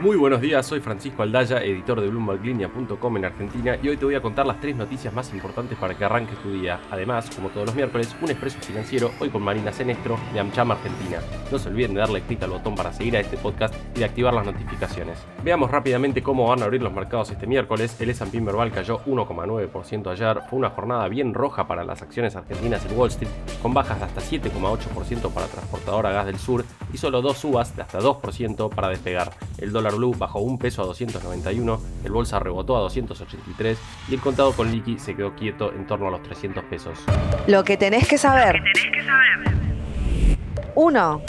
Muy buenos días, soy Francisco Aldaya, editor de BloombergLinea.com en Argentina y hoy te voy a contar las tres noticias más importantes para que arranques tu día. Además, como todos los miércoles, un expreso financiero hoy con Marina Senestro de AmCham Argentina. No se olviden de darle clic al botón para seguir a este podcast y de activar las notificaciones. Veamos rápidamente cómo van a abrir los mercados este miércoles. El S&P Merval cayó 1,9% ayer. Fue una jornada bien roja para las acciones argentinas en Wall Street, con bajas de hasta 7,8% para Transportadora Gas del Sur y solo dos subas de hasta 2% para despegar. El dólar blue bajó un peso a 291, el bolsa rebotó a 283 y el contado con liqui se quedó quieto en torno a los 300 pesos. Lo que tenés que saber. 1.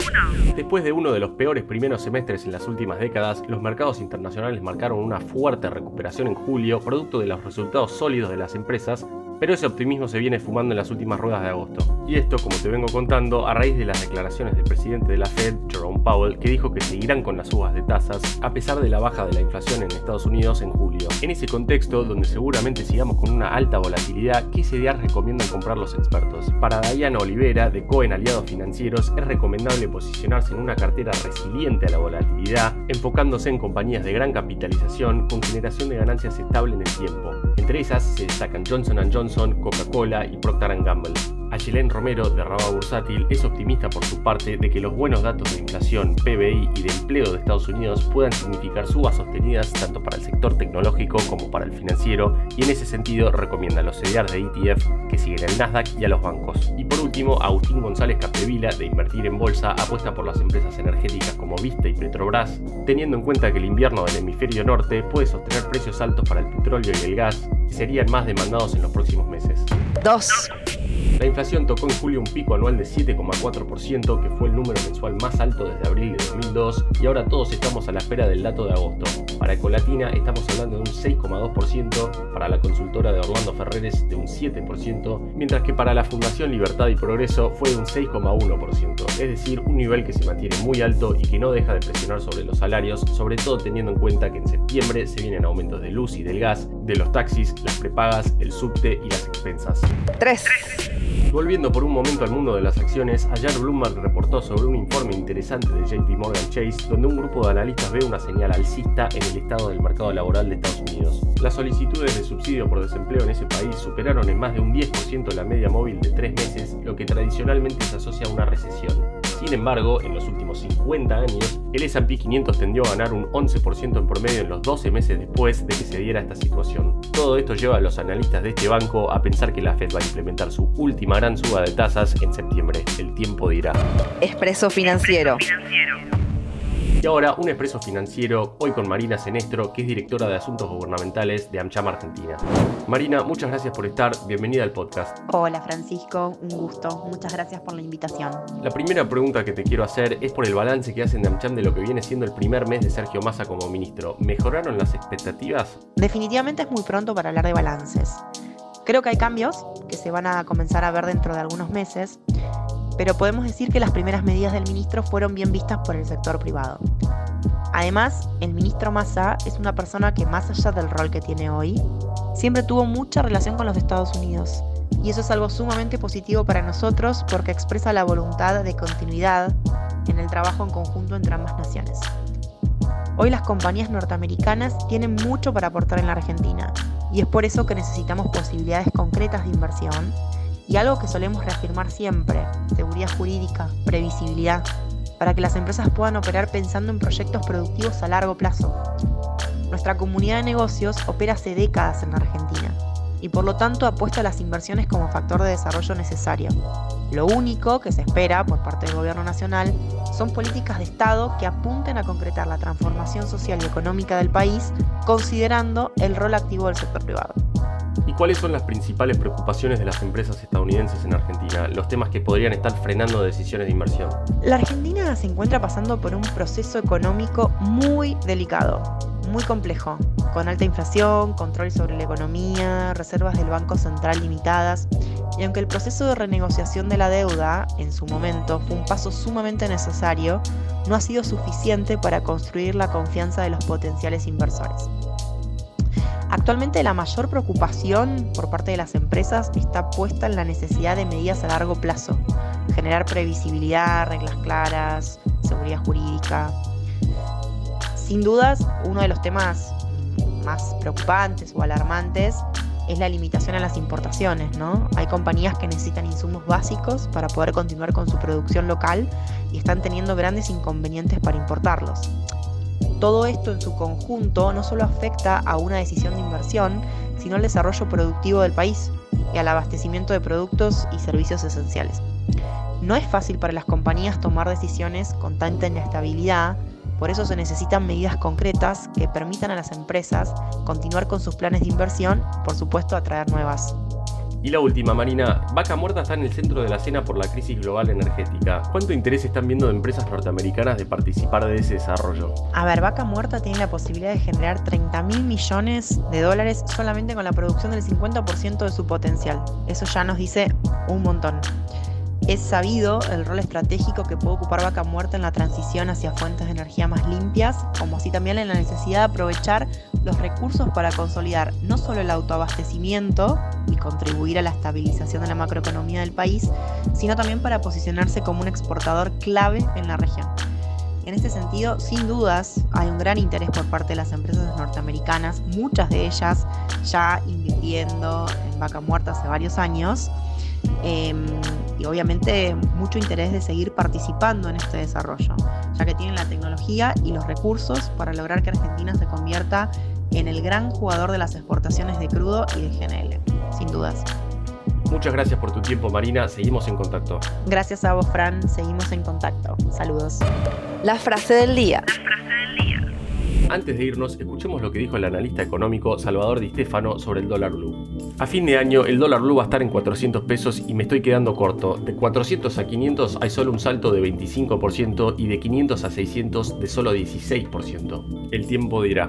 Después de uno de los peores primeros semestres en las últimas décadas, los mercados internacionales marcaron una fuerte recuperación en julio, producto de los resultados sólidos de las empresas pero ese optimismo se viene fumando en las últimas ruedas de agosto. Y esto, como te vengo contando, a raíz de las declaraciones del presidente de la Fed, Jerome Powell, que dijo que seguirán con las subas de tasas a pesar de la baja de la inflación en Estados Unidos en julio. En ese contexto, donde seguramente sigamos con una alta volatilidad, ¿qué CDR recomiendan comprar los expertos? Para Diana Olivera, de Cohen Aliados Financieros, es recomendable posicionarse en una cartera resiliente a la volatilidad, enfocándose en compañías de gran capitalización con generación de ganancias estable en el tiempo. Entre esas se destacan Johnson Johnson, Coca-Cola y Procter Gamble. Ayelen Romero, de Rabat Bursátil, es optimista por su parte de que los buenos datos de inflación, PBI y de empleo de Estados Unidos puedan significar subas sostenidas tanto para el sector tecnológico como para el financiero y en ese sentido recomienda a los CDRs de ETF que siguen el Nasdaq y a los bancos. Y por último, Agustín González Capdevila, de Invertir en Bolsa, apuesta por las empresas energéticas como Vista y Petrobras, teniendo en cuenta que el invierno del hemisferio norte puede sostener precios altos para el petróleo y el gas, serían más demandados en los próximos meses. 2. La inflación tocó en julio un pico anual de 7,4%, que fue el número mensual más alto desde abril de 2002, y ahora todos estamos a la espera del dato de agosto. Para Ecolatina estamos hablando de un 6,2%, para la consultora de Orlando Ferreres de un 7%, mientras que para la Fundación Libertad y Progreso fue de un 6,1%, es decir, un nivel que se mantiene muy alto y que no deja de presionar sobre los salarios, sobre todo teniendo en cuenta que en septiembre se vienen aumentos de luz y del gas, de los taxis, las prepagas, el subte y las expensas. 3. Volviendo por un momento al mundo de las acciones, ayer Bloomberg reportó sobre un informe interesante de JP Morgan Chase, donde un grupo de analistas ve una señal alcista en el estado del mercado laboral de Estados Unidos. Las solicitudes de subsidio por desempleo en ese país superaron en más de un 10% la media móvil de tres meses, lo que tradicionalmente se asocia a una recesión. Sin embargo, en los últimos 50 años, el S&P 500 tendió a ganar un 11% en promedio en los 12 meses después de que se diera esta situación. Todo esto lleva a los analistas de este banco a pensar que la Fed va a implementar su última gran suba de tasas en septiembre. El tiempo dirá. Expreso financiero. Y ahora un expreso financiero, hoy con Marina Senestro, que es directora de Asuntos Gubernamentales de AmCham Argentina. Marina, muchas gracias por estar, bienvenida al podcast. Hola Francisco, un gusto, muchas gracias por la invitación. La primera pregunta que te quiero hacer es por el balance que hacen de AmCham de lo que viene siendo el primer mes de Sergio Massa como ministro. ¿Mejoraron las expectativas? Definitivamente es muy pronto para hablar de balances. Creo que hay cambios que se van a comenzar a ver dentro de algunos meses pero podemos decir que las primeras medidas del ministro fueron bien vistas por el sector privado. Además, el ministro Massa es una persona que más allá del rol que tiene hoy, siempre tuvo mucha relación con los Estados Unidos. Y eso es algo sumamente positivo para nosotros porque expresa la voluntad de continuidad en el trabajo en conjunto entre ambas naciones. Hoy las compañías norteamericanas tienen mucho para aportar en la Argentina y es por eso que necesitamos posibilidades concretas de inversión y algo que solemos reafirmar siempre, seguridad jurídica, previsibilidad, para que las empresas puedan operar pensando en proyectos productivos a largo plazo. Nuestra comunidad de negocios opera hace décadas en Argentina y por lo tanto apuesta a las inversiones como factor de desarrollo necesario. Lo único que se espera por parte del Gobierno Nacional son políticas de Estado que apunten a concretar la transformación social y económica del país considerando el rol activo del sector privado. ¿Y cuáles son las principales preocupaciones de las empresas estadounidenses en Argentina? Los temas que podrían estar frenando decisiones de inversión. La Argentina se encuentra pasando por un proceso económico muy delicado, muy complejo, con alta inflación, control sobre la economía, reservas del Banco Central limitadas. Y aunque el proceso de renegociación de la deuda en su momento fue un paso sumamente necesario, no ha sido suficiente para construir la confianza de los potenciales inversores. Actualmente la mayor preocupación por parte de las empresas está puesta en la necesidad de medidas a largo plazo, generar previsibilidad, reglas claras, seguridad jurídica. Sin dudas, uno de los temas más preocupantes o alarmantes es la limitación a las importaciones, ¿no? Hay compañías que necesitan insumos básicos para poder continuar con su producción local y están teniendo grandes inconvenientes para importarlos. Todo esto en su conjunto no solo afecta a una decisión de inversión, sino al desarrollo productivo del país y al abastecimiento de productos y servicios esenciales. No es fácil para las compañías tomar decisiones con tanta inestabilidad por eso se necesitan medidas concretas que permitan a las empresas continuar con sus planes de inversión y por supuesto atraer nuevas. Y la última, Marina, Vaca Muerta está en el centro de la escena por la crisis global energética. ¿Cuánto interés están viendo de empresas norteamericanas de participar de ese desarrollo? A ver, Vaca Muerta tiene la posibilidad de generar 30 mil millones de dólares solamente con la producción del 50% de su potencial. Eso ya nos dice un montón. Es sabido el rol estratégico que puede ocupar Vaca Muerta en la transición hacia fuentes de energía más limpias, como así también en la necesidad de aprovechar los recursos para consolidar no solo el autoabastecimiento y contribuir a la estabilización de la macroeconomía del país, sino también para posicionarse como un exportador clave en la región. En este sentido, sin dudas, hay un gran interés por parte de las empresas norteamericanas, muchas de ellas ya invirtiendo en vaca muerta hace varios años, Em, y obviamente mucho interés de seguir participando en este desarrollo, ya que tienen la tecnología y los recursos para lograr que Argentina se convierta en el gran jugador de las exportaciones de crudo y de GNL, sin dudas. Muchas gracias por tu tiempo, Marina. Seguimos en contacto. Gracias a vos, Fran. Seguimos en contacto. Saludos. La frase del día. Antes de irnos, escuchemos lo que dijo el analista económico Salvador Di Stefano sobre el dólar blue. A fin de año, el dólar blue va a estar en 400 pesos y me estoy quedando corto. De 400 a 500 hay solo un salto de 25% y de 500 a 600 de solo 16%. El tiempo dirá.